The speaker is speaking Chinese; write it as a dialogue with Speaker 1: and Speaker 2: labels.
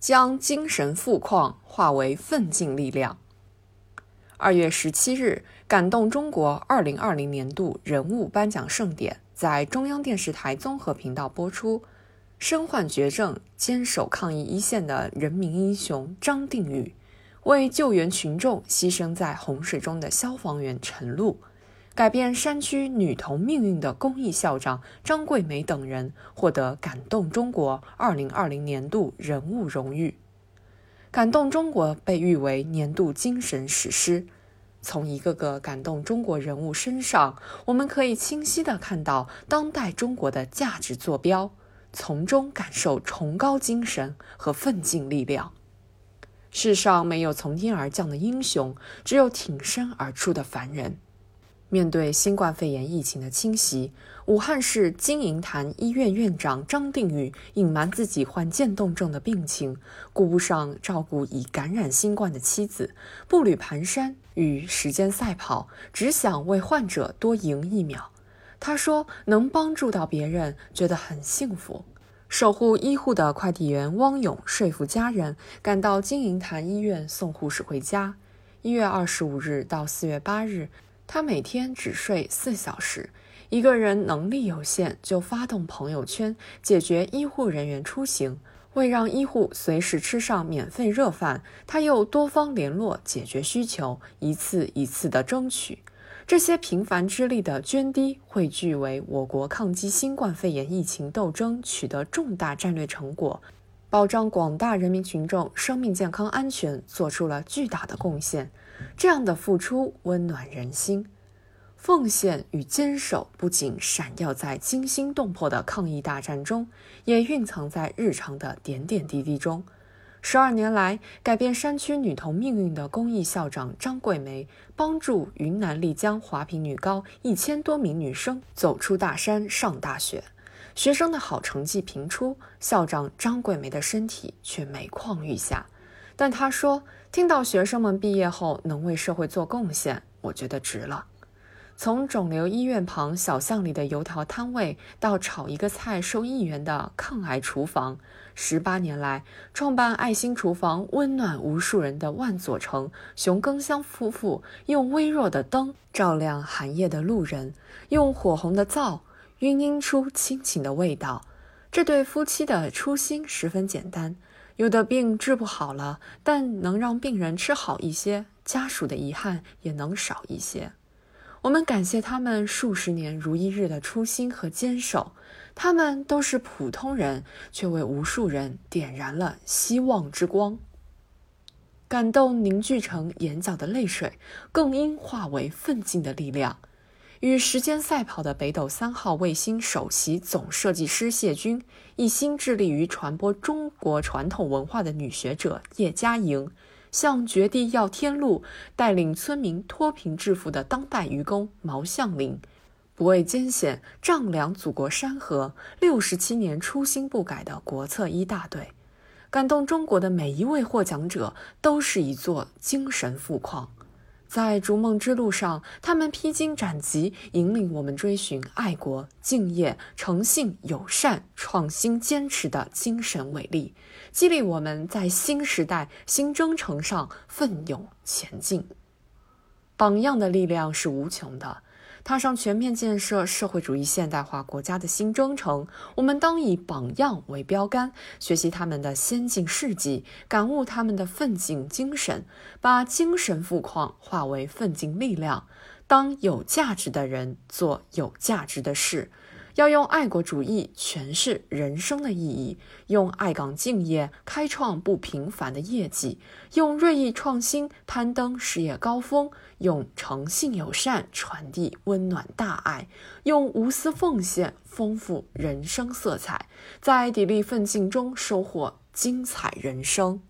Speaker 1: 将精神富矿化为奋进力量。二月十七日，感动中国二零二零年度人物颁奖盛典在中央电视台综合频道播出。身患绝症、坚守抗疫一线的人民英雄张定宇，为救援群众牺牲在洪水中的消防员陈露，改变山区女童命运的公益校长张桂梅等人获得感动中国二零二零年度人物荣誉。感动中国被誉为年度精神史诗。从一个个感动中国人物身上，我们可以清晰地看到当代中国的价值坐标。从中感受崇高精神和奋进力量。世上没有从天而降的英雄，只有挺身而出的凡人。面对新冠肺炎疫情的侵袭，武汉市金银潭医院院长张定宇隐瞒自己患渐冻症的病情，顾不上照顾已感染新冠的妻子，步履蹒跚与时间赛跑，只想为患者多赢一秒。他说：“能帮助到别人，觉得很幸福。”守护医护的快递员汪勇说服家人赶到金银潭医院送护士回家。一月二十五日到四月八日，他每天只睡四小时，一个人能力有限，就发动朋友圈解决医护人员出行。为让医护随时吃上免费热饭，他又多方联络解决需求，一次一次的争取。这些平凡之力的涓滴汇聚为我国抗击新冠肺炎疫情斗争取得重大战略成果，保障广大人民群众生命健康安全做出了巨大的贡献。这样的付出温暖人心，奉献与坚守不仅闪耀在惊心动魄的抗疫大战中，也蕴藏在日常的点点滴滴中。十二年来，改变山区女童命运的公益校长张桂梅，帮助云南丽江华坪女高一千多名女生走出大山上大学。学生的好成绩频出，校长张桂梅的身体却每况愈下。但他说：“听到学生们毕业后能为社会做贡献，我觉得值了。”从肿瘤医院旁小巷里的油条摊位，到炒一个菜收一元的抗癌厨房，十八年来，创办爱心厨房、温暖无数人的万佐成、熊庚香夫妇，用微弱的灯照亮寒夜的路人，用火红的灶晕映出亲情的味道。这对夫妻的初心十分简单：有的病治不好了，但能让病人吃好一些，家属的遗憾也能少一些。我们感谢他们数十年如一日的初心和坚守，他们都是普通人，却为无数人点燃了希望之光。感动凝聚成眼角的泪水，更应化为奋进的力量。与时间赛跑的北斗三号卫星首席总设计师谢军，一心致力于传播中国传统文化的女学者叶嘉莹。向绝地要天路，带领村民脱贫致富的当代愚公毛向林，不畏艰险丈量祖国山河，六十七年初心不改的国策一大队，感动中国的每一位获奖者都是一座精神富矿。在逐梦之路上，他们披荆斩棘，引领我们追寻爱国、敬业、诚信、友善、创新、坚持的精神伟力，激励我们在新时代新征程上奋勇前进。榜样的力量是无穷的。踏上全面建设社会主义现代化国家的新征程，我们当以榜样为标杆，学习他们的先进事迹，感悟他们的奋进精神，把精神富矿化为奋进力量，当有价值的人做有价值的事。要用爱国主义诠释人生的意义，用爱岗敬业开创不平凡的业绩，用锐意创新攀登事业高峰，用诚信友善传递温暖大爱，用无私奉献丰富人生色彩，在砥砺奋进中收获精彩人生。